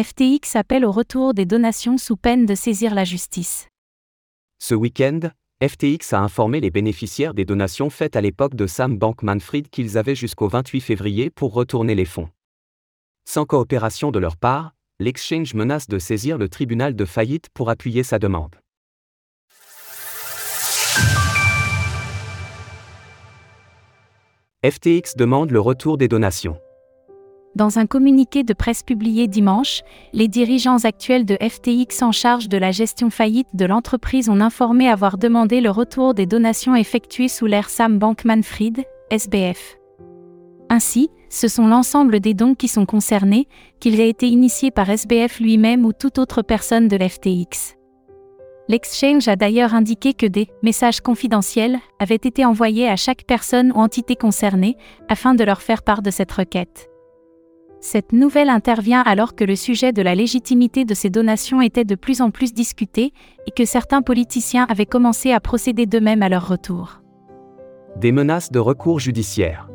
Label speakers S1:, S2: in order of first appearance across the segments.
S1: FTX appelle au retour des donations sous peine de saisir la justice.
S2: Ce week-end, FTX a informé les bénéficiaires des donations faites à l'époque de Sam Bankman-Fried qu'ils avaient jusqu'au 28 février pour retourner les fonds. Sans coopération de leur part, l'exchange menace de saisir le tribunal de faillite pour appuyer sa demande. FTX demande le retour des donations.
S1: Dans un communiqué de presse publié dimanche, les dirigeants actuels de FTX en charge de la gestion faillite de l'entreprise ont informé avoir demandé le retour des donations effectuées sous l'ère Sam Bankman-Fried, SBF. Ainsi, ce sont l'ensemble des dons qui sont concernés, qu'ils aient été initiés par SBF lui-même ou toute autre personne de l'FTX. L'exchange a d'ailleurs indiqué que des messages confidentiels avaient été envoyés à chaque personne ou entité concernée afin de leur faire part de cette requête. Cette nouvelle intervient alors que le sujet de la légitimité de ces donations était de plus en plus discuté et que certains politiciens avaient commencé à procéder d'eux-mêmes à leur retour.
S2: Des menaces de recours judiciaires.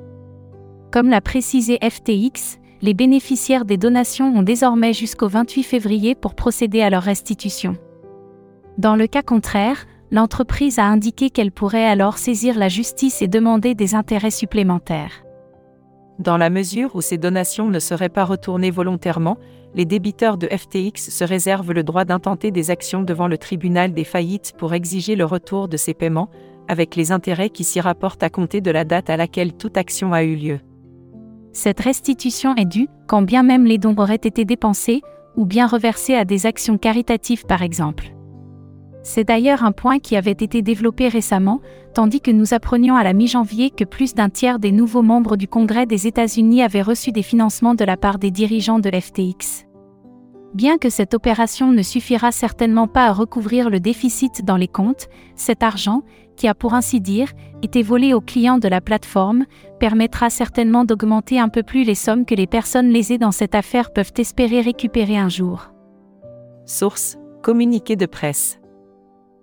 S1: Comme l'a précisé FTX, les bénéficiaires des donations ont désormais jusqu'au 28 février pour procéder à leur restitution. Dans le cas contraire, l'entreprise a indiqué qu'elle pourrait alors saisir la justice et demander des intérêts supplémentaires.
S3: Dans la mesure où ces donations ne seraient pas retournées volontairement, les débiteurs de FTX se réservent le droit d'intenter des actions devant le tribunal des faillites pour exiger le retour de ces paiements, avec les intérêts qui s'y rapportent à compter de la date à laquelle toute action a eu lieu.
S1: Cette restitution est due, quand bien même les dons auraient été dépensés, ou bien reversés à des actions caritatives par exemple. C'est d'ailleurs un point qui avait été développé récemment, tandis que nous apprenions à la mi-janvier que plus d'un tiers des nouveaux membres du Congrès des États-Unis avaient reçu des financements de la part des dirigeants de l'FTX. Bien que cette opération ne suffira certainement pas à recouvrir le déficit dans les comptes, cet argent, qui a pour ainsi dire été volé aux clients de la plateforme, permettra certainement d'augmenter un peu plus les sommes que les personnes lésées dans cette affaire peuvent espérer récupérer un jour.
S3: Source Communiqué de presse.